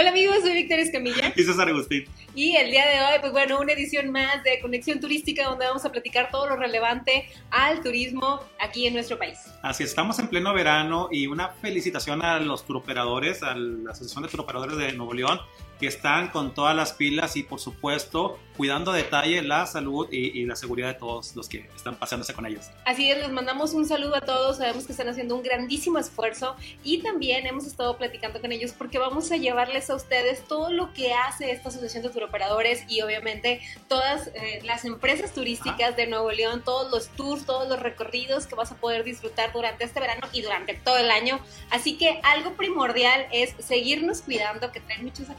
Hola amigos, soy Victoria Escamilla. Y César Agustín. Y el día de hoy, pues bueno, una edición más de Conexión Turística donde vamos a platicar todo lo relevante al turismo aquí en nuestro país. Así estamos en pleno verano y una felicitación a los turoperadores, a la Asociación de Turoperadores de Nuevo León, que están con todas las pilas y por supuesto cuidando a detalle la salud y, la seguridad de todos los que están pasándose con ellos. Así es, les mandamos un saludo a todos, sabemos que están haciendo un grandísimo esfuerzo y también hemos estado platicando con ellos porque vamos a llevarles a ustedes todo lo que hace esta Asociación de Turoperadores y obviamente todas eh, las empresas turísticas de Nuevo León, todos los tours, todos los recorridos que vas a poder disfrutar durante este verano y durante todo el año. Así que algo primordial es seguirnos cuidando, que traen mucho esa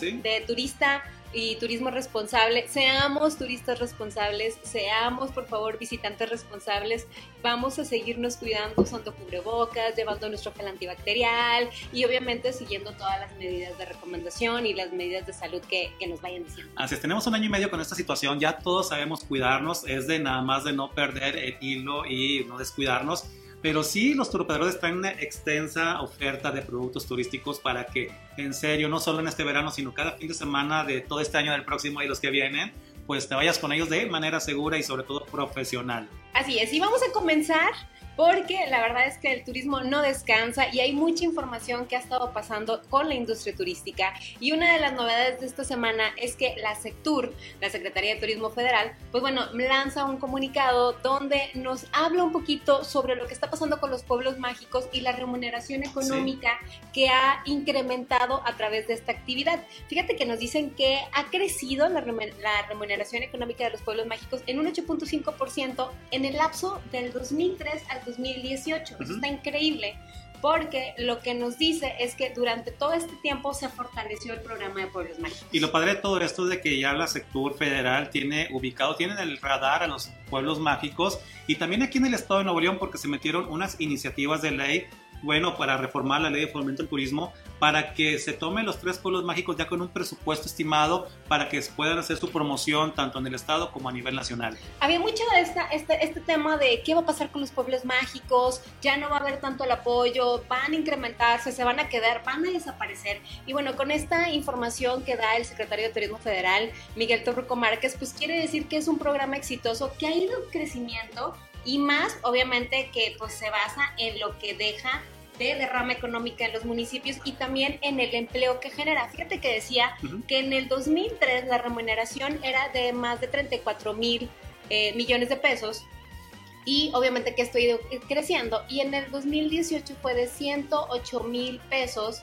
de turista y turismo responsable. Seamos turistas responsables, seamos por favor visitantes responsables. Vamos a seguirnos cuidando usando cubrebocas, llevando nuestro gel antibacterial y obviamente siguiendo todas las medidas de recomendación y las medidas de salud que, que nos vayan diciendo. Así es, tenemos un año y medio con esta situación, ya todos sabemos cuidarnos, es de nada más de no perder el hilo y no descuidarnos pero sí, los turoperadores traen una extensa oferta de productos turísticos para que, en serio, no solo en este verano, sino cada fin de semana de todo este año, del próximo y los que vienen, pues te vayas con ellos de manera segura y sobre todo profesional. Así es, y vamos a comenzar porque la verdad es que el turismo no descansa y hay mucha información que ha estado pasando con la industria turística. Y una de las novedades de esta semana es que la SECTUR, la Secretaría de Turismo Federal, pues bueno, lanza un comunicado donde nos habla un poquito sobre lo que está pasando con los pueblos mágicos y la remuneración económica que ha incrementado a través de esta actividad. Fíjate que nos dicen que ha crecido la, remuneración económica de los pueblos mágicos en un 8.5% en el lapso del 2003 al 2018. Eso está increíble porque lo que nos dice es que durante todo este tiempo se fortaleció el programa de pueblos mágicos. Y lo padre de todo esto es de que ya la sector federal tiene ubicado, tiene en el radar a los pueblos mágicos y también aquí en el estado de Nuevo León porque se metieron unas iniciativas de ley bueno para reformar la ley de fomento del turismo para que se tomen los tres pueblos mágicos ya con un presupuesto estimado para que puedan hacer su promoción tanto en el estado como a nivel nacional. Había mucho de esta, este, este tema de qué va a pasar con los pueblos mágicos, ya no va a haber tanto el apoyo, van a incrementarse, se van a quedar, van a desaparecer. Y bueno, con esta información que da el secretario de Turismo Federal, Miguel Torruco Márquez, pues quiere decir que es un programa exitoso que ha ido en crecimiento y más obviamente que pues se basa en lo que deja de derrama económica en los municipios y también en el empleo que genera. Fíjate que decía que en el 2003 la remuneración era de más de 34 mil eh, millones de pesos y obviamente que esto ha ido creciendo y en el 2018 fue de 108 mil pesos,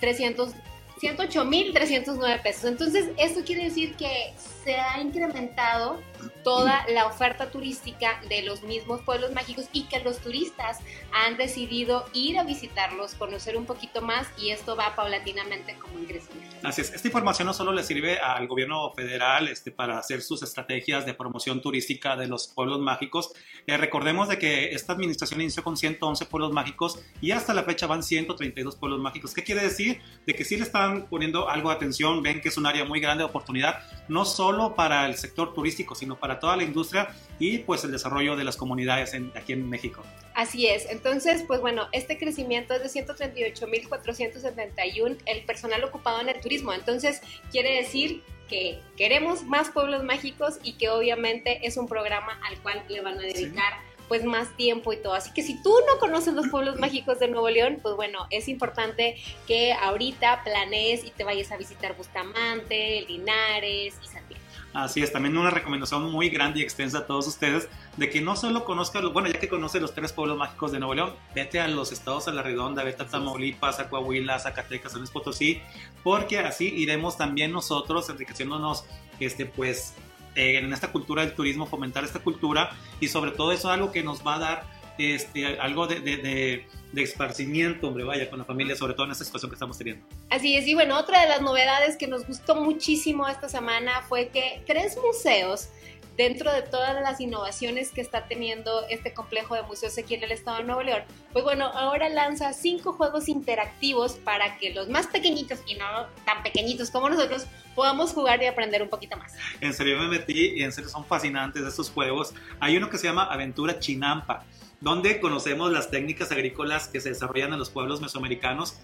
300 108.309 pesos. Entonces, esto quiere decir que se ha incrementado toda la oferta turística de los mismos pueblos mágicos y que los turistas han decidido ir a visitarlos, conocer un poquito más y esto va paulatinamente como en crecimiento. Así es, esta información no solo le sirve al gobierno federal este, para hacer sus estrategias de promoción turística de los pueblos mágicos. Eh, recordemos de que esta administración inició con 111 pueblos mágicos y hasta la fecha van 132 pueblos mágicos. ¿Qué quiere decir? De que sí le están poniendo algo de atención, ven que es un área muy grande de oportunidad, no solo para el sector turístico, sino para toda la industria y pues el desarrollo de las comunidades aquí en México. Así es, entonces pues bueno, este crecimiento es de 138.471 el personal ocupado en el turismo, entonces quiere decir que queremos más pueblos mágicos y que obviamente es un programa al cual le van a dedicar pues más tiempo y todo. Así que si tú no conoces los pueblos mágicos de Nuevo León, pues bueno, es importante que ahorita planees y te vayas a visitar Bustamante, Linares y San Así es, también una recomendación muy grande y extensa a todos ustedes de que no solo conozcan, bueno, ya que conoce los tres pueblos mágicos de Nuevo León, vete a los estados a la redonda, vete a Tamaulipas, a Coahuila, a Zacatecas, a Luis Potosí, porque así iremos también nosotros enriqueciéndonos, este, pues, eh, en esta cultura del turismo, fomentar esta cultura y sobre todo eso es algo que nos va a dar este, algo de, de, de, esparcimiento, hombre, vaya, con la familia, sobre todo en esta situación que estamos teniendo. Así es, y bueno, otra de las novedades que nos gustó muchísimo esta semana fue que tres museos dentro de todas las innovaciones que está teniendo este complejo de museos aquí en el estado de Nuevo León, pues bueno, ahora lanza cinco juegos interactivos para que los más pequeñitos y no tan pequeñitos como nosotros podamos jugar y aprender un poquito más. En serio me metí y en serio son fascinantes estos juegos. Hay uno que se llama Aventura Chinampa donde conocemos las técnicas agrícolas que se desarrollan en los pueblos mesoamericanos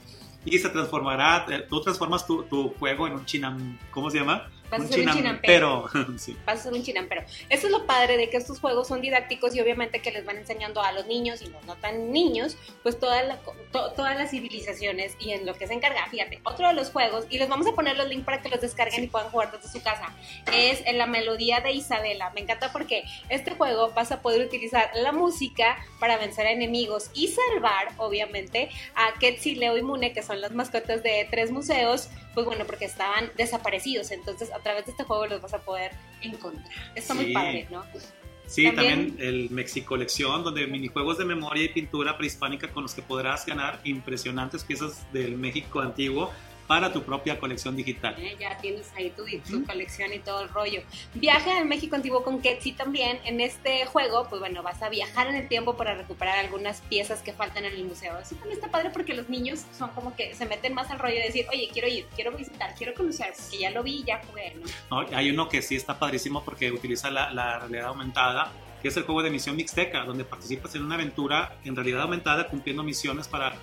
y se transformará, eh, tú transformas tu, tu juego en un chinam, ¿cómo se llama? Vas a ser un chinampero. sí. vas a ser un chinampero. Eso es lo padre de que estos juegos son didácticos y obviamente que les van enseñando a los niños y los no tan niños, pues toda la- to- todas las civilizaciones y en lo que se encarga. Fíjate, otro de los juegos, y les vamos a poner los links para que los descarguen y puedan jugar desde su casa, es en la melodía de Isabela. Me encanta porque este juego vas a poder utilizar la música para vencer a enemigos y salvar, obviamente, a Ketsi, Leo y Mune, que son las mascotas de tres museos, pues bueno, porque estaban desaparecidos. Entonces, a través de este juego los vas a poder encontrar. Está muy padre, ¿no? Sí, También- también, el Mexicolección, donde minijuegos de memoria y pintura prehispánica con los que podrás ganar impresionantes piezas del México antiguo para tu propia colección digital. ¿eh? Ya tienes ahí tu, tu colección y todo el rollo. Viaje al México antiguo con Ketsi también. En este juego, pues bueno, vas a viajar en el tiempo para recuperar algunas piezas que faltan en el museo. Eso también está padre porque los niños son como que se meten más al rollo de decir, oye, quiero ir, quiero visitar, quiero conocer, porque ya lo vi, ya jugué, ¿no? ¿no? Hay uno que sí está padrísimo porque utiliza la, la realidad aumentada, que es el juego de misión mixteca, donde participas en una aventura en realidad aumentada cumpliendo misiones para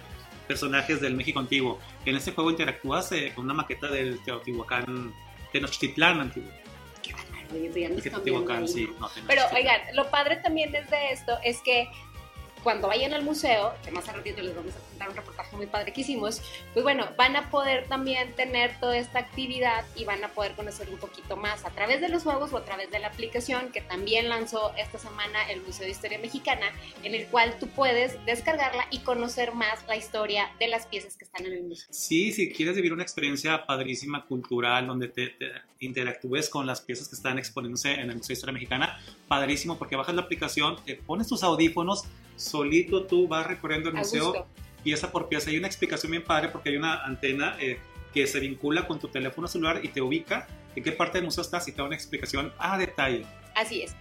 personajes del México antiguo. En este juego interactúas eh, con una maqueta del Teotihuacán, Tenochtitlán antiguo. Oye, sí, Pero oigan, lo padre también es de esto es que cuando vayan al museo, que más al ratito les vamos a contar un reportaje muy padre que hicimos, pues bueno, van a poder también tener toda esta actividad y van a poder conocer un poquito más a través de los juegos o a través de la aplicación que también lanzó esta semana el Museo de Historia Mexicana, en el cual tú puedes descargarla y conocer más la historia de las piezas que están en el museo. Sí, si quieres vivir una experiencia padrísima, cultural, donde te, te interactúes con las piezas que están exponiéndose en el Museo de Historia Mexicana, padrísimo, porque bajas la aplicación, te pones tus audífonos, solito tú vas recorriendo el museo, pieza por pieza. Hay una explicación bien padre porque hay una antena eh, que se vincula con tu teléfono celular y te ubica en qué parte del museo estás y te da una explicación a detalle. Así es.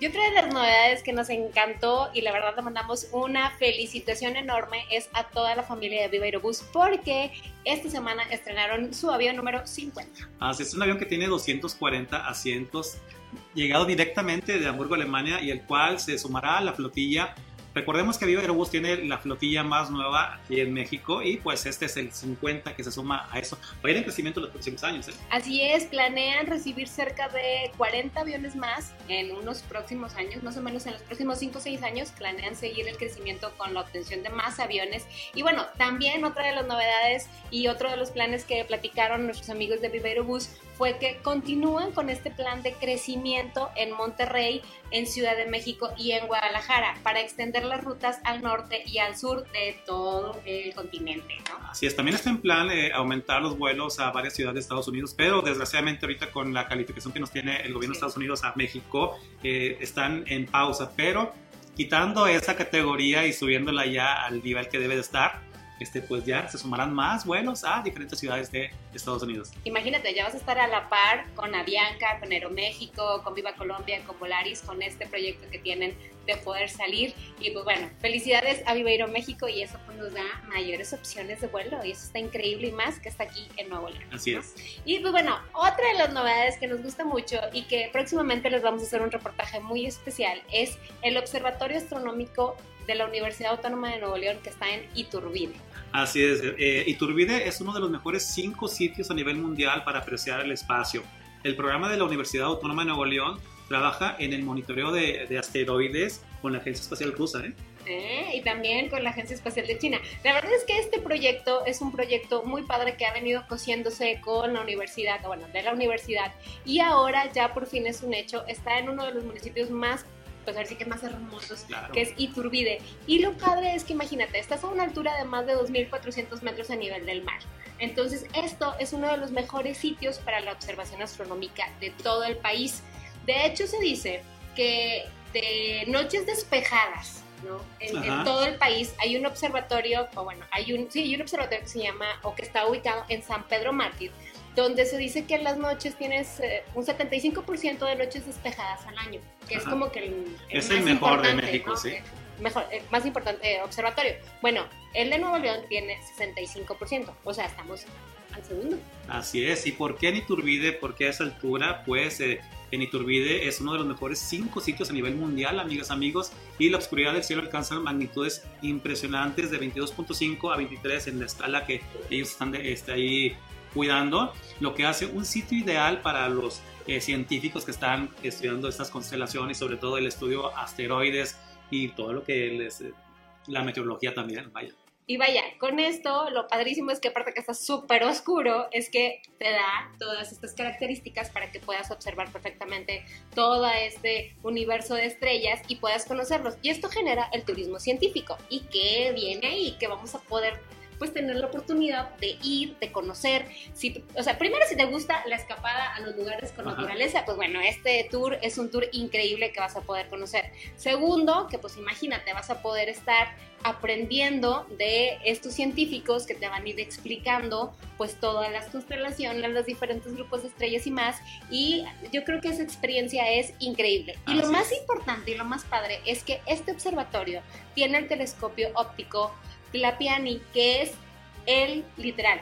Y otra de las novedades que nos encantó y la verdad le mandamos una felicitación enorme es a toda la familia de Viva Aerobús porque esta semana estrenaron su avión número 50. Así es un avión que tiene 240 asientos, llegado directamente de Hamburgo, Alemania, y el cual se sumará a la flotilla. Recordemos que Viva Aerobús tiene la flotilla más nueva aquí en México y pues este es el 50 que se suma a eso. Va a ir en crecimiento en los próximos años. ¿eh? Así es, planean recibir cerca de 40 aviones más en unos próximos años, más o menos en los próximos 5 o 6 años, planean seguir el crecimiento con la obtención de más aviones. Y bueno, también otra de las novedades y otro de los planes que platicaron nuestros amigos de Viva Aerobús fue que continúan con este plan de crecimiento en Monterrey, en Ciudad de México y en Guadalajara para extender las rutas al norte y al sur de todo el continente. ¿no? Así es, también está en plan eh, aumentar los vuelos a varias ciudades de Estados Unidos, pero desgraciadamente ahorita con la calificación que nos tiene el gobierno de Sí. Estados Unidos a México, eh, están en pausa, pero quitando esa categoría y subiéndola ya al nivel que debe de estar, este, pues ya se sumarán más vuelos a diferentes ciudades de Estados Unidos. Imagínate, ya vas a estar a la par con Avianca, con Aeroméxico, con Viva Colombia, con Volaris, con este proyecto que tienen de poder salir. Y pues bueno, felicidades a Viva Aeroméxico y eso pues nos da mayores opciones de vuelo y eso está increíble y más que está aquí en Nuevo León. Así ¿no? es. Y pues bueno, otra de las novedades que nos gusta mucho y que próximamente les vamos a hacer un reportaje muy especial es el Observatorio Astronómico de la Universidad Autónoma de Nuevo León que está en Iturbide. Así es. eh, Iturbide es uno de los mejores cinco sitios a nivel mundial para apreciar el espacio. El programa de la Universidad Autónoma de Nuevo León trabaja en el monitoreo de, de asteroides con la Agencia Espacial Rusa. ¿eh? ¿eh? y también con la Agencia Espacial de China. La verdad es que este proyecto es un proyecto muy padre que ha venido cosiéndose con la universidad, bueno, de la universidad, y ahora ya por fin es un hecho, está en uno de los municipios más, pues ahora sí que más hermosos, Claro. que es Iturbide. Y lo padre es que imagínate, estás a una altura de más de 2.400 metros a nivel del mar. Entonces, esto es uno de los mejores sitios para la observación astronómica de todo el país. De hecho, se dice que de noches despejadas, ¿no? En, en todo el país hay un observatorio, o bueno, hay un, sí, hay un observatorio que se llama, o que está ubicado en San Pedro Mártir, donde se dice que en las noches tienes eh, un 75% de noches despejadas al año, que es como que el, Es el mejor de México, ¿no? sí. Eh, Mejor, eh, más importante, eh, observatorio. Bueno, el de Nuevo León tiene 65%, o sea, estamos al segundo. Así es. ¿Y por qué en Iturbide? ¿Por qué a esa altura? Pues en Iturbide es uno de los mejores cinco sitios a nivel mundial, amigas, amigos, y la oscuridad del cielo alcanza magnitudes impresionantes de 22.5 a 23 en la escala que ellos están de, este, ahí cuidando, lo que hace un sitio ideal para los eh, científicos que están estudiando estas constelaciones, sobre todo el estudio asteroides y todo lo que les... Eh, la meteorología también, vaya. Y vaya, con esto lo padrísimo es que aparte que está súper oscuro, es que te da todas estas características para que puedas observar perfectamente todo este universo de estrellas y puedas conocerlos. Y esto genera el turismo científico. ¿Y qué viene ahí? Que vamos a poder pues tener la oportunidad de ir, de conocer. Si, o sea, primero si te gusta la escapada a los lugares con naturaleza, pues bueno, este tour es un tour increíble que vas a poder conocer. Segundo, que pues imagínate, vas a poder estar aprendiendo de estos científicos que te van a ir explicando pues todas las constelaciones, los diferentes grupos de estrellas y más. Y yo creo que esa experiencia es increíble. Y lo más importante y lo más padre es que este observatorio tiene el telescopio óptico Tlapiani, que es el literal.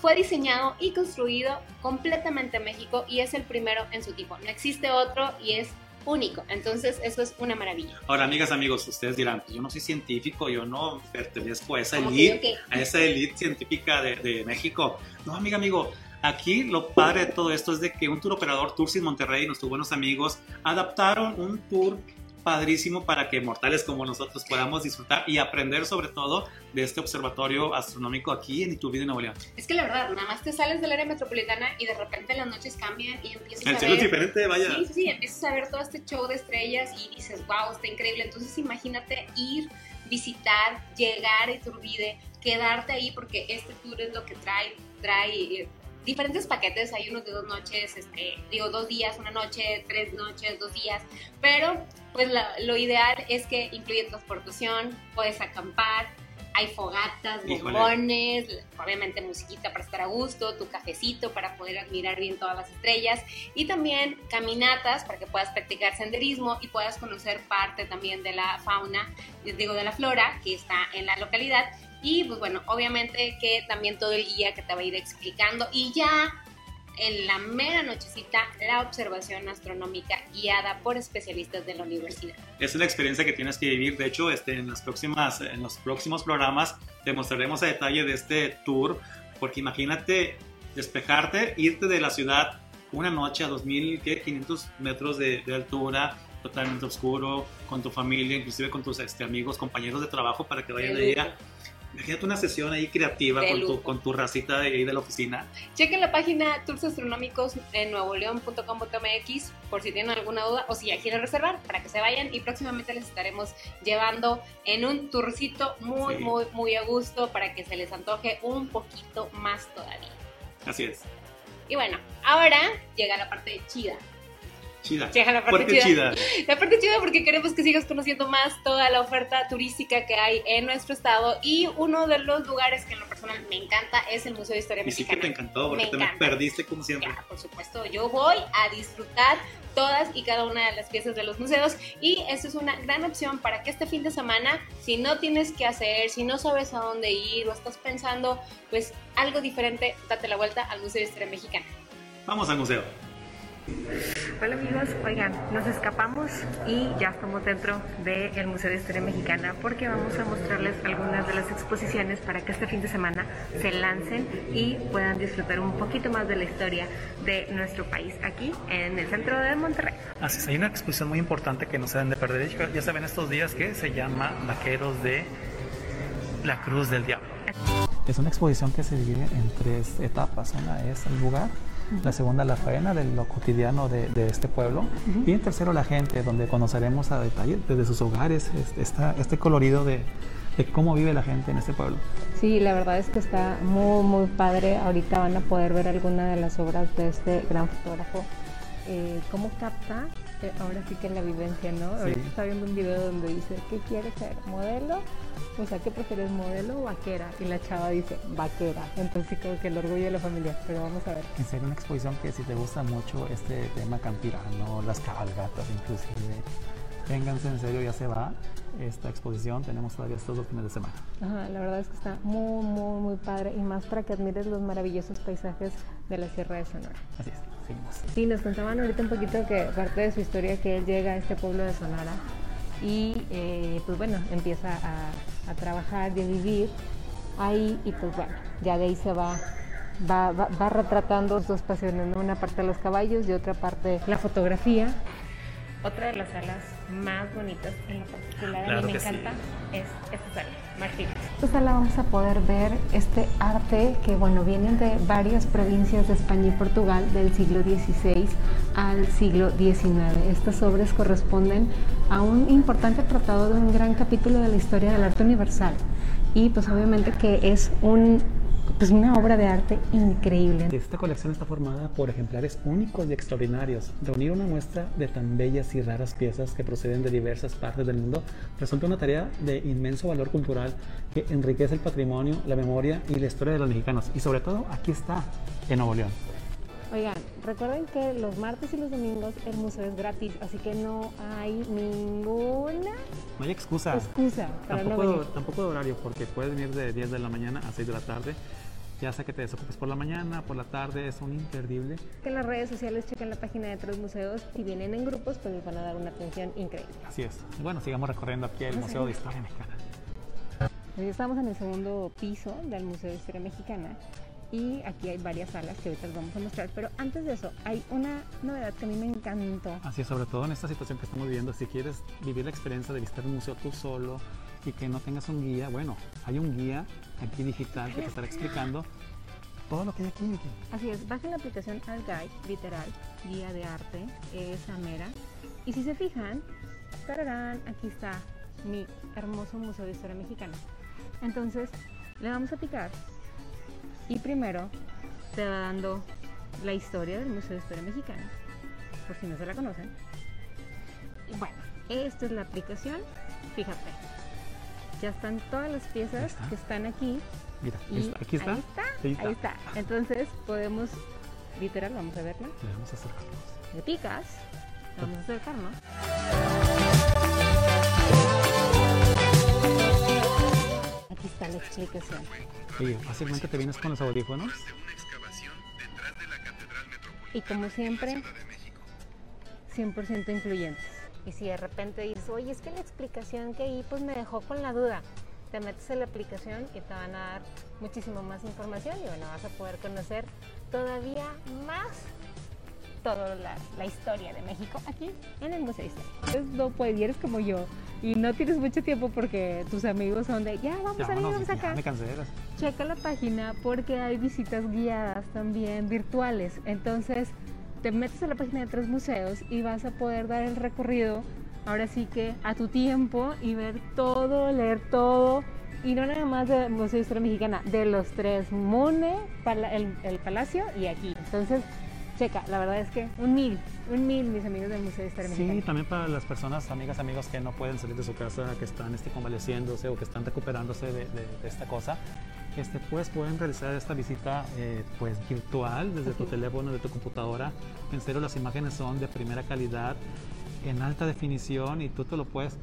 Fue diseñado y construido completamente en México y es el primero en su tipo. No existe otro y es único. Entonces, eso es una maravilla. Ahora, amigas, amigos, ustedes dirán, pues yo no soy científico, yo no pertenezco a esa elite, a esa elite científica de, de, México. No, amiga, amigo. Aquí lo padre de todo esto es de que un tour operador, Tours in Monterrey, nuestros buenos amigos, adaptaron un tour padrísimo para que mortales como nosotros podamos disfrutar y aprender sobre todo de este observatorio astronómico aquí en Iturbide, Nuevo León. Es que la verdad, nada más te sales del área metropolitana y de repente las noches cambian y empiezas El a cielo es diferente, vaya. Sí, sí, empiezas a ver todo este show de estrellas y dices, wow, está increíble. Entonces imagínate ir, visitar, llegar a Iturbide, quedarte ahí porque este tour es lo que trae, trae diferentes paquetes, hay unos de dos noches, este, digo dos días, una noche, tres noches, dos días, pero pues lo ideal es que incluye transportación, puedes acampar, hay fogatas, bombones, obviamente musiquita para estar a gusto, tu cafecito para poder admirar bien todas las estrellas y también caminatas para que puedas practicar senderismo y puedas conocer parte también de la fauna, digo de la flora que está en la localidad y pues bueno, obviamente que también todo el guía que te va a ir explicando y ya en la mera nochecita la observación astronómica guiada por especialistas de la universidad. Es una experiencia que tienes que vivir. De hecho, este, en, las próximas, en los próximos programas te mostraremos a detalle de este tour, porque imagínate despejarte, irte de la ciudad una noche a 2.500 metros de, de altura, totalmente oscuro, con tu familia, inclusive con tus este, amigos, compañeros de trabajo, para que vayan de a Imagínate una sesión ahí creativa con tu, con tu, racita de ahí de la oficina. Chequen la página Tours Astronómicos en nuevoleón.com.mx por si tienen alguna duda o si ya quieren reservar para que se vayan y próximamente les estaremos llevando en un tourcito muy, muy, muy a gusto para que se les antoje un poquito más todavía. Así es. Y bueno, ahora llega la parte chida chida. la parte chida. La parte chida porque queremos que sigas conociendo más toda la oferta turística que hay en nuestro estado y uno de los lugares que en lo personal me encanta es el Museo de Historia y Mexicana. sí que te encantó porque te me perdiste como siempre. por supuesto, yo voy a disfrutar todas y cada una de las piezas de los museos y eso es una gran opción para que este fin de semana, si no tienes que hacer, si no sabes a dónde ir o estás pensando pues algo diferente, date la vuelta al Museo de Historia Mexicana. Vamos al museo. Hola amigos, oigan, nos escapamos y ya estamos dentro del Museo de Historia Mexicana porque vamos a mostrarles algunas de las exposiciones para que este fin de semana se lancen y puedan disfrutar un poquito más de la historia de nuestro país aquí en el centro de Monterrey. Así es, hay una exposición muy importante que no se deben de perder, ya saben estos días que se llama Vaqueros de la Cruz del Diablo. Es una exposición que se divide en tres etapas, una es el lugar, la segunda la faena de lo cotidiano de, este pueblo y en tercero la gente, donde conoceremos a detalle desde sus hogares esta, este colorido de, de cómo vive la gente en este pueblo. Sí, la verdad es que está muy, muy padre. Ahorita van a poder ver alguna de las obras de este gran fotógrafo. Eh, cómo capta ahora sí que la vivencia, ¿no? Ahorita está viendo un video donde dice, ¿qué quieres ser? ¿Modelo? O sea, ¿qué prefieres, modelo o vaquera? Y la chava dice, vaquera. Entonces creo que el orgullo de la familia, pero vamos a ver. En serio, una exposición que si te gusta mucho este tema campirano, las cabalgatas inclusive, Ténganse en serio, ya se va esta exposición. Tenemos todavía estos dos fines de semana. Ajá, la verdad es que está muy, muy, muy padre y más para que admires los maravillosos paisajes de la Sierra de Sonora. Así es, seguimos. Sí, nos contaban ahorita un poquito que parte de su historia que él llega a este pueblo de Sonora y eh, pues bueno, empieza a, a trabajar y a vivir ahí y pues bueno, ya de ahí se va Va, va, va, retratando dos pasiones, ¿no? una parte los caballos y otra parte la fotografía. Otra de las salas más bonitas, en lo particular claro a mí me encanta, sí. es esta sala, Martínez. En esta sala vamos a poder ver este arte que, bueno, vienen de varias provincias de España y Portugal del siglo XVI al siglo XIX. Estas obras corresponden a un importante tratado de un gran capítulo de la historia del arte universal y pues obviamente que es un pues una obra de arte increíble. Esta colección está formada por ejemplares únicos y extraordinarios. Reunir una muestra de tan bellas y raras piezas que proceden de diversas partes del mundo resulta una tarea de inmenso valor cultural que enriquece el patrimonio, la memoria y la historia de los mexicanos. Y sobre todo aquí está, en Nuevo León. Oigan, recuerden que los martes y los domingos el museo es gratis, así que no hay ninguna no hay excusa. excusa para tampoco, no venir. tampoco de horario, porque puedes venir de 10 de la mañana a 6 de la tarde. Ya sea que te desocupes por la mañana, por la tarde, es un imperdible. Que en las redes sociales chequen la página de Tres Museos. Si vienen en grupos, pues les van a dar una atención increíble. Así es. Y bueno, sigamos recorriendo aquí el Museo de Historia Mexicana. Hoy estamos en el segundo piso del Museo de Historia Mexicana y aquí hay varias salas que ahorita les vamos a mostrar, pero antes de eso hay una novedad que a mí me encantó. Así es, sobre todo en esta situación que estamos viviendo, si quieres vivir la experiencia de visitar un museo tú solo y que no tengas un guía, bueno, hay un guía aquí digital que te estará explicando todo lo que hay aquí. Vicky. Así es, bajen la aplicación Al Guide, literal, guía de arte, esa mera, y si se fijan, tararán, aquí está mi hermoso Museo de Historia Mexicana. Entonces, le vamos a picar y primero te va dando la historia del Museo de Historia Mexicana, por si no se la conocen. Y bueno, esta es la aplicación. Fíjate, ya están todas las piezas que están aquí. Mira, Y aquí está. Ahí está, Ahí ahí está. Entonces podemos, literal, vamos a verla. Le vamos a acercarnos. Le picas, vamos a acercarnos. Está la explicación. Oye, fácilmente te vienes con los audífonos. Y como siempre, 100% incluyentes. Y si de repente dices, oye, es que la explicación que ahí pues me dejó con la duda, te metes en la aplicación y te van a dar muchísimo más información y bueno, vas a poder conocer todavía más toda la, la historia de México aquí en el Museo de Historia. Entonces, no puedes, y eres como yo y no tienes mucho tiempo porque tus amigos son de, ya vamos Ya, a ir, vamos acá ya me cansé de las- checa la página porque hay visitas guiadas también virtuales. Entonces, te metes a la página de tres museos y vas a poder dar el recorrido, ahora sí que a tu tiempo y ver todo, leer todo. Y no nada más del Museo de Historia Mexicana, de los tres, MUNE, Pala- el, el Palacio y aquí. Entonces, checa, la verdad es que un mil, un mil mis amigos del Museo de Historia Sí, Mexicana. también para las personas, amigas, amigos que no pueden salir de su casa, que están este, convaleciéndose o que están recuperándose de, de- de esta cosa, este, pues pueden realizar esta visita eh, pues virtual desde tu teléfono, de tu computadora. En serio, las imágenes son de primera calidad, en alta definición y tú te lo puedes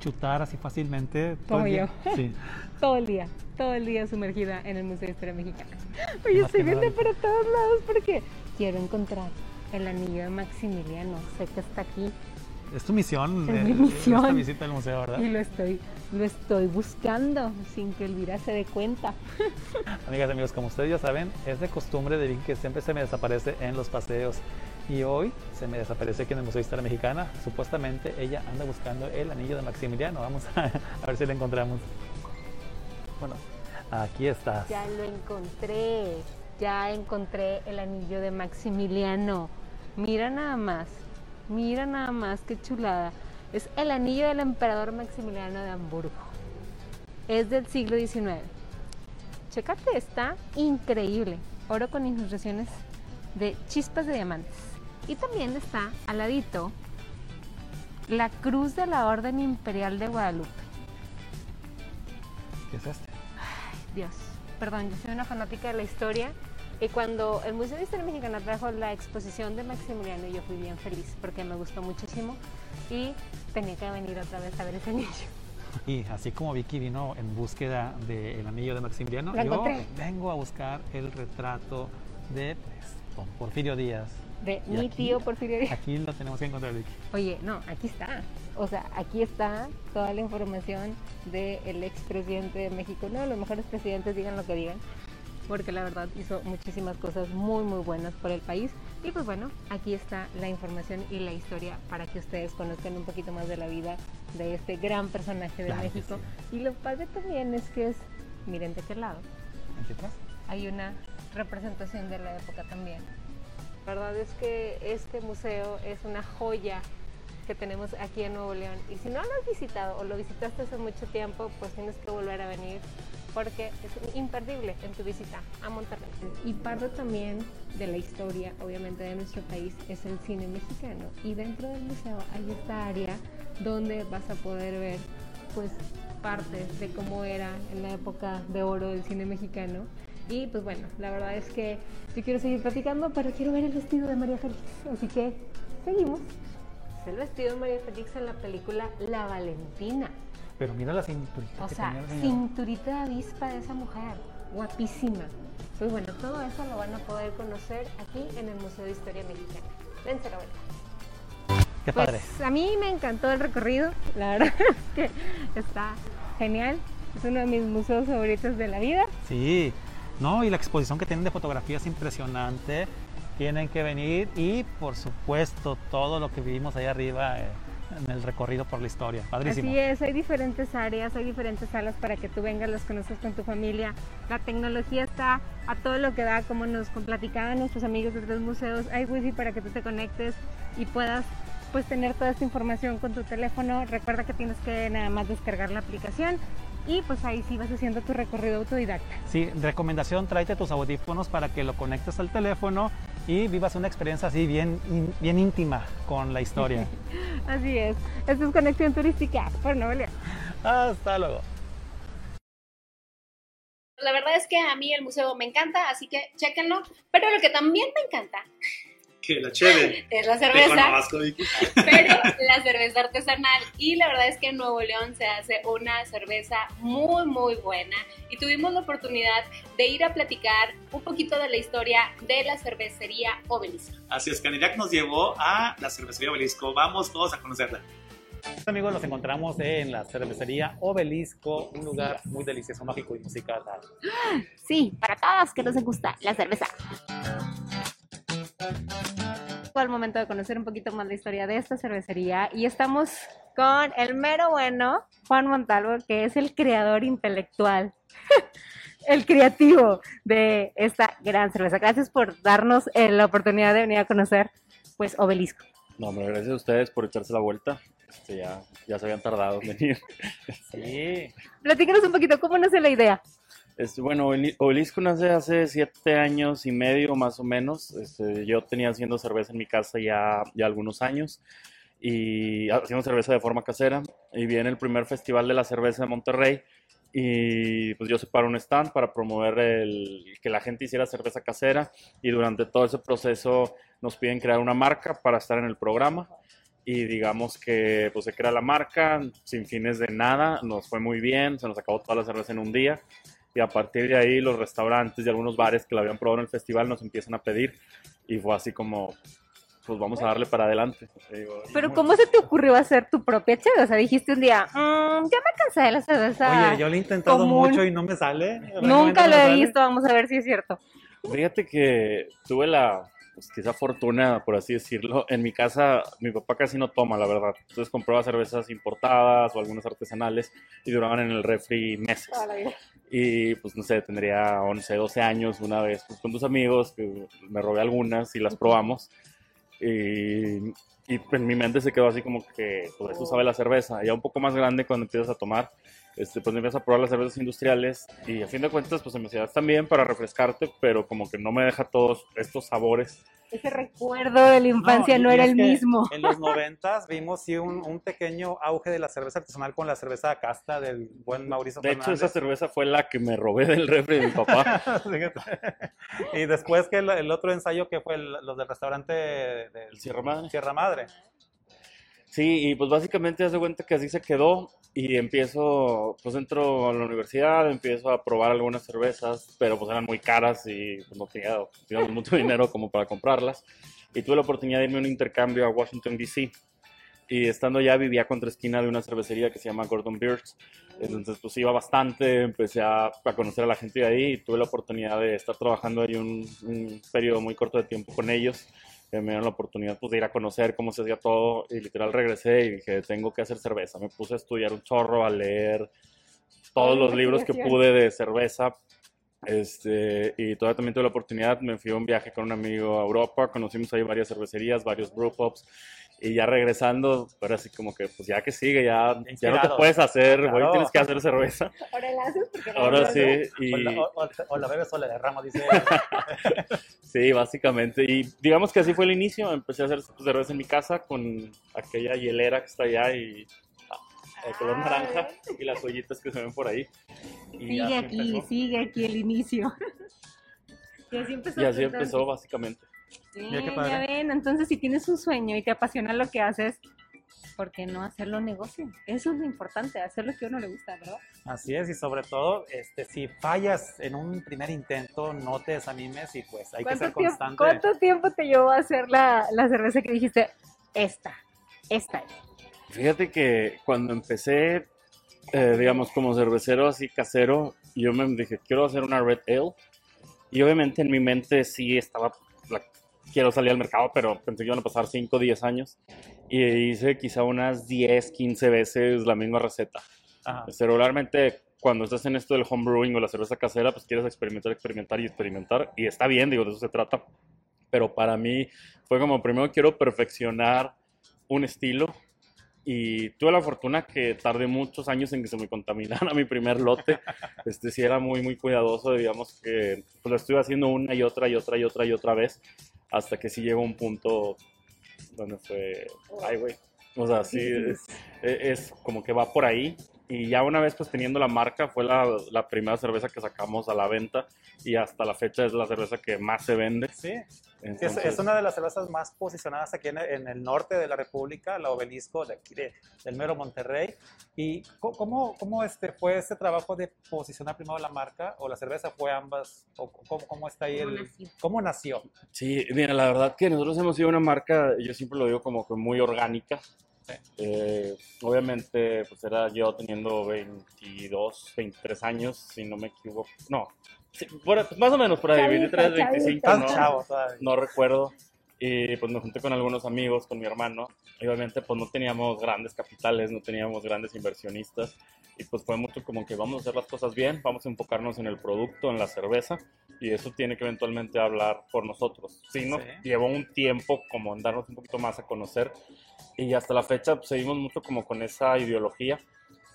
chutar así fácilmente. todo Como día. yo. Sí. Todo el día, todo el día sumergida en el Museo de Historia Mexicana. Oye, estoy viendo para todos lados porque quiero encontrar el anillo de Maximiliano. Sé que está aquí Es tu misión, Es eh, mi misión. esta visita al museo, ¿verdad? y lo estoy, lo estoy buscando sin que Elvira se dé cuenta. Amigas y amigos, como ustedes ya saben, es de costumbre de Vicky que siempre se me desaparece en los paseos. Y hoy se me desaparece aquí en el Museo de Historia Mexicana. Supuestamente ella anda buscando el anillo de Maximiliano. Vamos a, a ver si lo encontramos. Bueno, aquí está. Ya lo encontré, ya encontré el anillo de Maximiliano. Mira nada más, mira nada más, qué chulada. Es el anillo del emperador Maximiliano de Hamburgo. Es del siglo XIX. Chécate, está increíble. Oro con ilustraciones de chispas de diamantes. Y también está al ladito la cruz de la Orden Imperial de Guadalupe. ¿Qué es este? Dios, perdón, yo soy una fanática de la historia y cuando el Museo de Historia Mexicana trajo la exposición de Maximiliano yo fui bien feliz porque me gustó muchísimo y tenía que venir otra vez a ver ese anillo. Y así como Vicky vino en búsqueda del anillo de Maximiliano, Lo yo encontré. vengo a buscar el retrato de pues, Porfirio Díaz. De Y mi aquí- tío Porfirio Díaz. Aquí lo tenemos que encontrar, Vicky. Oye, no, aquí está. O sea, aquí está toda la información del expresidente de México. No, los mejores presidentes digan lo que digan, porque la verdad hizo muchísimas cosas muy, muy buenas por el país. Y pues bueno, aquí está la información y la historia para que ustedes conozcan un poquito más de la vida de este gran personaje de Claro México. Y lo padre también es que es, miren de qué lado, Aquí atrás. hay una representación de la época también. La verdad es que este museo es una joya que tenemos aquí en Nuevo León. Y si no lo has visitado o lo visitaste hace mucho tiempo, pues tienes que volver a venir porque es imperdible en tu visita a Monterrey. Y parte también de la historia, obviamente, de nuestro país es el cine mexicano. Y dentro del museo hay esta área donde vas a poder ver, pues, partes de cómo era en la época de oro del cine mexicano. Y pues bueno, la verdad es que yo quiero seguir platicando, pero quiero ver el vestido de María Félix. Así que seguimos. El vestido de María Félix en la película La Valentina. Pero mira la cinturita O que sea, tenía señor. cinturita de avispa de esa mujer. Guapísima. Pues bueno, todo eso lo van a poder conocer aquí en el Museo de Historia Mexicana. Vente, Roberto. Qué Pues padre. a mí me encantó el recorrido, la verdad es que está genial. Es uno de mis museos favoritos de la vida. Sí, no, y la exposición que tienen de fotografía es impresionante. Tienen que venir y, por supuesto, todo lo que vivimos ahí arriba eh, en el recorrido por la historia. Padrísimo. Así es, hay diferentes áreas, hay diferentes salas para que tú vengas, los conozcas con tu familia. La tecnología está a todo lo que da, como nos platicaban nuestros amigos de los museos. Hay wifi para que tú te conectes y puedas pues tener toda esta información con tu teléfono. Recuerda que tienes que nada más descargar la aplicación y pues ahí sí vas haciendo tu recorrido autodidacta. Sí, recomendación, tráete tus audífonos para que lo conectes al teléfono y vivas una experiencia así bien, in- bien íntima con la historia. Así es, esto es Conexión Turística por Nuevo León. Hasta luego. La verdad es que a mí el museo me encanta, así que chéquenlo. Pero lo que también me encanta Que la chévere. es la cerveza, pero la cerveza artesanal. Y la verdad es que en Nuevo León se hace una cerveza muy, muy buena. Y tuvimos la oportunidad de ir a platicar un poquito de la historia de la cervecería Obelisco. Así es, Canirac nos llevó a la cervecería Obelisco. Vamos todos a conocerla. Amigos, nos encontramos en la cervecería Obelisco, un lugar muy delicioso, mágico y musical. Sí, para todos que nos gusta la cerveza. Fue el momento de conocer un poquito más la historia de esta cervecería y estamos con el mero bueno, Juan Montalvo, que es el creador intelectual, el creativo de esta gran cerveza. Gracias por darnos eh, la oportunidad de venir a conocer pues Obelisco. No, hombre, gracias a ustedes por echarse la vuelta. Este, ya, ya se habían tardado en venir. Sí, Platícanos un poquito cómo nace la idea. Este, bueno, Obeli- Obelisco nace hace siete años y medio más o menos. Este, yo tenía haciendo cerveza en mi casa ya, ya algunos años y haciendo cerveza de forma casera. Y viene el primer festival de la cerveza de Monterrey y pues yo separo un stand para promover el, que la gente hiciera cerveza casera y durante todo ese proceso nos piden crear una marca para estar en el programa y digamos que pues se crea la marca sin fines de nada, nos fue muy bien, se nos acabó toda la cerveza en un día y a partir de ahí los restaurantes y algunos bares que la habían probado en el festival nos empiezan a pedir y fue así como pues vamos a darle para adelante. Digo, Pero ¿cómo se te ocurrió hacer tu propia cheve? O sea, dijiste un día, "Mm, ya me cansé de la cerveza. Oye, yo lo he intentado común. mucho y no me sale. realmente Nunca lo he sale. visto, vamos a ver si es cierto. Fíjate que tuve la, pues, fortuna, por así decirlo. En mi casa, mi papá casi no toma, la verdad. Entonces compraba cervezas importadas o algunas artesanales y duraban en el refri meses. Y pues no sé, tendría 11, 12 años una vez pues, con tus amigos, que me robé algunas y las probamos. Y, y en mi mente se quedó así como que, pues eso sabe la cerveza. Ya un poco más grande cuando empiezas a tomar, este, pues empiezas a probar las cervezas industriales y a fin de cuentas, pues mi ciudad también para refrescarte, pero como que no me deja todos estos sabores. Ese recuerdo de la infancia no, era el mismo. En los noventas vimos sí un, un pequeño auge de la cerveza artesanal con la cerveza casta del buen Mauricio De hecho, esa cerveza fue la que me robé del refri de mi papá. Y después que el, el otro ensayo que fue el- los del restaurante del ¿El Sierra Madre? Sierra Madre. Sí, y pues básicamente hace cuenta que así se quedó y empiezo, pues entro a la universidad, empiezo a probar algunas cervezas, pero pues eran muy caras y pues, no tenía digamos, mucho dinero como para comprarlas. Y tuve la oportunidad de irme a un intercambio a Washington, D.C. Y estando allá vivía contra esquina de una cervecería que se llama Gordon Beers. Entonces pues iba bastante, empecé a, a conocer a la gente de ahí y tuve la oportunidad de estar trabajando ahí un, un periodo muy corto de tiempo con ellos me dieron la oportunidad pues, de ir a conocer cómo se hacía todo y literal regresé y dije, tengo que hacer cerveza. Me puse a estudiar un chorro, a leer todos los libros que pude de cerveza. Este, y todavía también tuve la oportunidad, me fui a un viaje con un amigo a Europa, conocimos ahí varias cervecerías, varios brewpubs, y ya regresando, ahora así como que, pues ya que sigue, ya, ya no te puedes hacer, hoy tienes que hacer cerveza. Ahora la haces porque no Ahora sí. Y... O, la, o, o la bebes o la derramas, dice. sí, básicamente. Y digamos que así fue el inicio. Empecé a hacer cerveza en mi casa con aquella hielera que está allá y de color naranja y las ollitas que se ven por ahí. Y sigue aquí, empezó. sigue aquí el inicio. y así empezó. Y así empezó básicamente. Bien, ya ven, entonces si tienes un sueño y te apasiona lo que haces, ¿por qué no hacerlo negocio? Eso es lo importante, hacer lo que a uno le gusta, ¿verdad? Así es, y sobre todo, este, si fallas en un primer intento, no te desanimes y pues hay que ser tiempo, constante. ¿Cuánto tiempo te llevó a hacer la, la cerveza que dijiste, esta, esta? Fíjate que cuando empecé, eh, digamos, como cervecero así casero, yo me dije, quiero hacer una Red Ale. Y obviamente en mi mente sí estaba, quiero salir al mercado, pero pensé que iban a pasar 5 o 10 años. Y hice quizá unas 10, 15 veces la misma receta. Ajá. Regularmente cuando estás en esto del homebrewing o la cerveza casera, pues quieres experimentar, experimentar y experimentar. Y está bien, digo, de eso se trata. Pero para mí fue como, primero quiero perfeccionar un estilo y tuve la fortuna que tardé muchos años en que se me contaminara mi primer lote. Este sí era muy, muy cuidadoso, digamos que pues, lo estuve haciendo una y otra y otra y otra y otra vez, hasta que sí llegó un punto donde fue, ay, güey. O sea, sí, es, es, como que va por ahí. Y ya una vez pues teniendo la marca, fue la, la, primera cerveza que sacamos a la venta y hasta la fecha es la cerveza que más se vende. Sí, Entonces, es, es, una de las cervezas más posicionadas aquí en, en, el norte de la República, la Obelisco de aquí de, del mero Monterrey. ¿Y cómo, cómo este, fue este trabajo de posicionar primero la marca o la cerveza fue ambas? ¿O cómo, cómo está ahí el, nació? ¿Cómo nació? Sí, mira, la verdad que nosotros hemos sido una marca, yo siempre lo digo como que muy orgánica. Eh, obviamente, pues era yo teniendo 22, 23 años, si no me equivoco. No, sí, por, pues más o menos por ahí, 23, 25, no, chavo, no recuerdo. Y pues me junté con algunos amigos, con mi hermano. Y obviamente, pues no teníamos grandes capitales, no teníamos grandes inversionistas. Y pues fue mucho como que vamos a hacer las cosas bien, vamos a enfocarnos en el producto, en la cerveza. Y eso tiene que eventualmente hablar por nosotros. Sí, ¿no? Sí. Llevó un tiempo como en darnos un poquito más a conocer. Y hasta la fecha pues, seguimos mucho como con esa ideología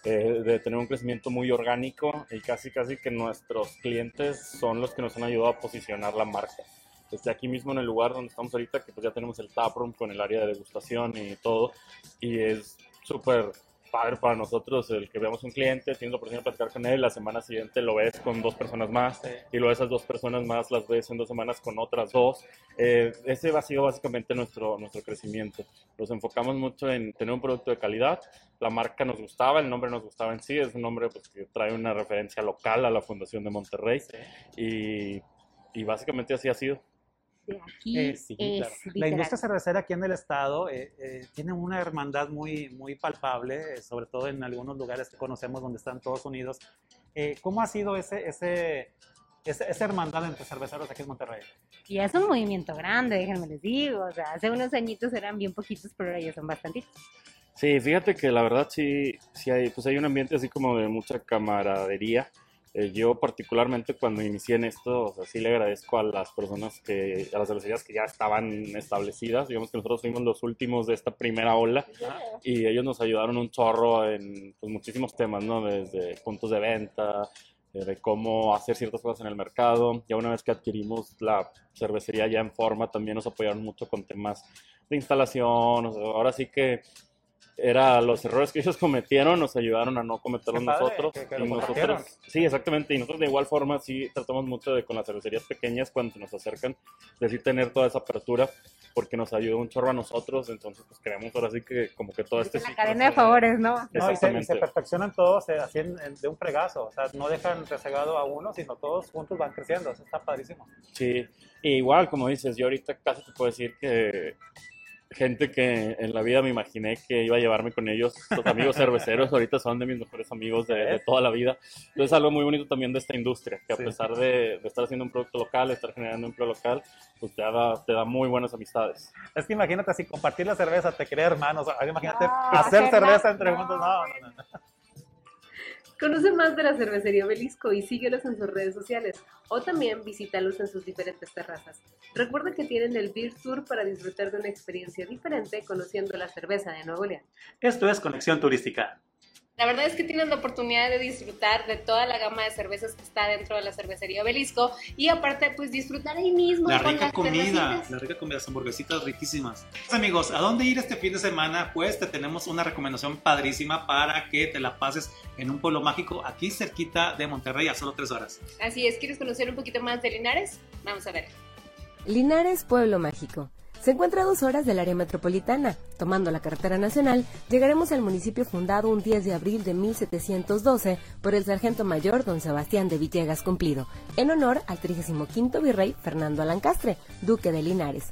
eh, de tener un crecimiento muy orgánico y casi casi que nuestros clientes son los que nos han ayudado a posicionar la marca. Desde aquí mismo en el lugar donde estamos ahorita, que pues ya tenemos el taproom con el área de degustación y todo, y es súper padre para nosotros el que veamos un cliente, tienes la oportunidad de platicar con él, la semana siguiente lo ves con dos personas más sí. y luego esas dos personas más las ves en dos semanas con otras dos. Eh, ese ha sido básicamente nuestro, nuestro crecimiento. Nos enfocamos mucho en tener un producto de calidad, la marca nos gustaba, el nombre nos gustaba en sí, es un nombre pues, que trae una referencia local a la Fundación de Monterrey sí. y, y básicamente así ha sido de aquí eh, sí, es claro. La industria cervecera aquí en el estado eh, eh, tiene una hermandad muy, muy palpable, eh, sobre todo en algunos lugares que conocemos donde están todos unidos. ¿Cómo ha sido ese, ese, ese, esa hermandad entre cerveceros aquí en Monterrey? Y es un movimiento grande, déjenme les digo. O sea, hace unos añitos eran bien poquitos, pero ahora ya son bastantitos. Sí, fíjate que la verdad sí, sí hay, pues hay un ambiente así como de mucha camaradería. Eh, yo particularmente cuando inicié en esto, o sea, sí le agradezco a las personas que, a las cervecerías que ya estaban establecidas, digamos que nosotros fuimos los últimos de esta primera ola y ellos nos ayudaron un chorro en pues, muchísimos temas, ¿no? Desde puntos de venta, eh, de cómo hacer ciertas cosas en el mercado. Ya una vez que adquirimos la cervecería ya en forma, también nos apoyaron mucho con temas de instalación. Ahora sí que era los errores que ellos cometieron, nos ayudaron a no cometerlos nosotros. y nosotros sí, exactamente. Y nosotros de igual forma sí tratamos mucho de con las cervecerías pequeñas cuando nos acercan, de sí tener toda esa apertura, porque nos ayuda un chorro a nosotros. Entonces, pues queremos ahora sí que como que todo este... La cadena de favores, ¿no? no y, se, perfeccionan todos eh, así de un fregazo. O sea, no dejan rezagado a uno, sino todos juntos van creciendo. Eso está padrísimo. Sí, y igual, como dices, yo ahorita casi te puedo decir que gente que en la vida me imaginé que iba a llevarme con ellos, los amigos cerveceros, ahorita son de mis mejores amigos de, toda la vida. Entonces es algo muy bonito también de esta industria, que a pesar de, estar haciendo un producto local, estar generando empleo local, pues te da, te da muy buenas amistades. Es que imagínate así, compartir la cerveza, te crea hermanos, imagínate hacer cerveza entre juntos, no, no, no. Conoce más de la cervecería Obelisco y síguelos en sus redes sociales o también visítalos en sus diferentes terrazas. Recuerda que tienen el Beer Tour para disfrutar de una experiencia diferente conociendo la cerveza de Nuevo León. Esto es Conexión Turística. La verdad es que tienen la oportunidad de disfrutar de toda la gama de cervezas que está dentro de la cervecería Obelisco y aparte pues disfrutar ahí mismo. La rica comida, la rica comida, las hamburguesitas riquísimas. Pues, amigos, ¿a dónde ir este fin de semana? Pues te tenemos una recomendación padrísima para que te la pases en un pueblo mágico aquí cerquita de Monterrey a solo tres horas. Así es, ¿quieres conocer un poquito más de Linares? Vamos a ver. Linares, pueblo mágico. Se encuentra a dos horas del área metropolitana. Tomando la carretera nacional, llegaremos al municipio fundado un 10 de abril de 1712 por el sargento mayor don Sebastián de Villegas Cumplido, en honor al 35 virrey Fernando Alancastre, duque de Linares.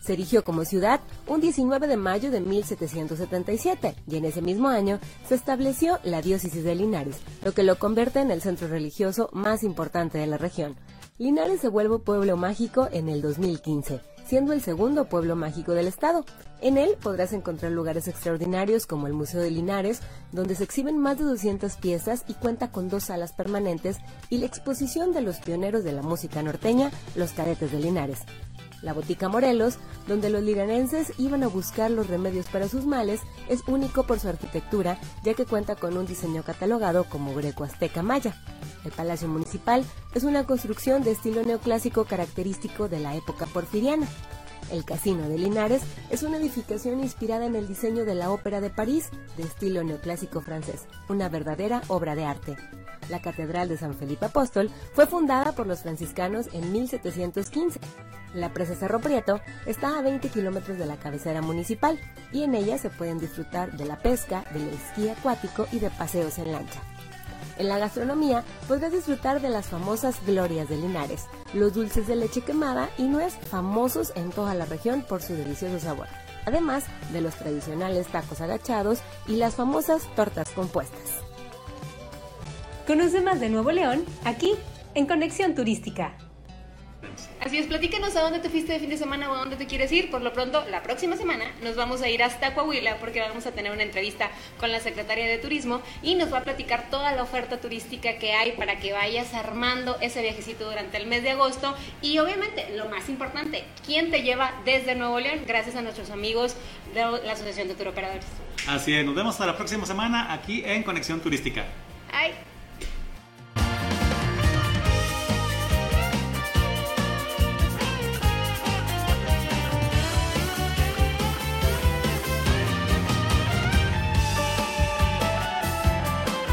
Se erigió como ciudad un 19 de mayo de 1777 y en ese mismo año se estableció la diócesis de Linares, lo que lo convierte en el centro religioso más importante de la región. Linares se vuelve pueblo mágico en el 2015 siendo el segundo pueblo mágico del estado. En él podrás encontrar lugares extraordinarios como el Museo de Linares, donde se exhiben más de 200 piezas y cuenta con dos salas permanentes, y la exposición de los pioneros de la música norteña, los cadetes de Linares. La Botica Morelos, donde los liranenses iban a buscar los remedios para sus males, es único por su arquitectura, ya que cuenta con un diseño catalogado como greco-azteca maya. El Palacio Municipal es una construcción de estilo neoclásico característico de la época porfiriana. El Casino de Linares es una edificación inspirada en el diseño de la Ópera de París, de estilo neoclásico francés, una verdadera obra de arte. La Catedral de San Felipe Apóstol fue fundada por los franciscanos en 1715. La presa Cerro Prieto está a 20 kilómetros de la cabecera municipal y en ella se pueden disfrutar de la pesca, del esquí acuático y de paseos en lancha. En la gastronomía podrás disfrutar de las famosas glorias de Linares, los dulces de leche quemada y nuez famosos en toda la región por su delicioso sabor, además de los tradicionales tacos agachados y las famosas tortas compuestas. Conoce más de Nuevo León aquí en Conexión Turística. Así es, platícanos a dónde te fuiste de fin de semana o a dónde te quieres ir. Por lo pronto, la próxima semana nos vamos a ir hasta Coahuila porque vamos a tener una entrevista con la secretaria de Turismo y nos va a platicar toda la oferta turística que hay para que vayas armando ese viajecito durante el mes de agosto. Y obviamente, lo más importante, ¿quién te lleva desde Nuevo León? Gracias a nuestros amigos de la Asociación de Turoperadores. Así es, nos vemos hasta la próxima semana aquí en Conexión Turística. Bye.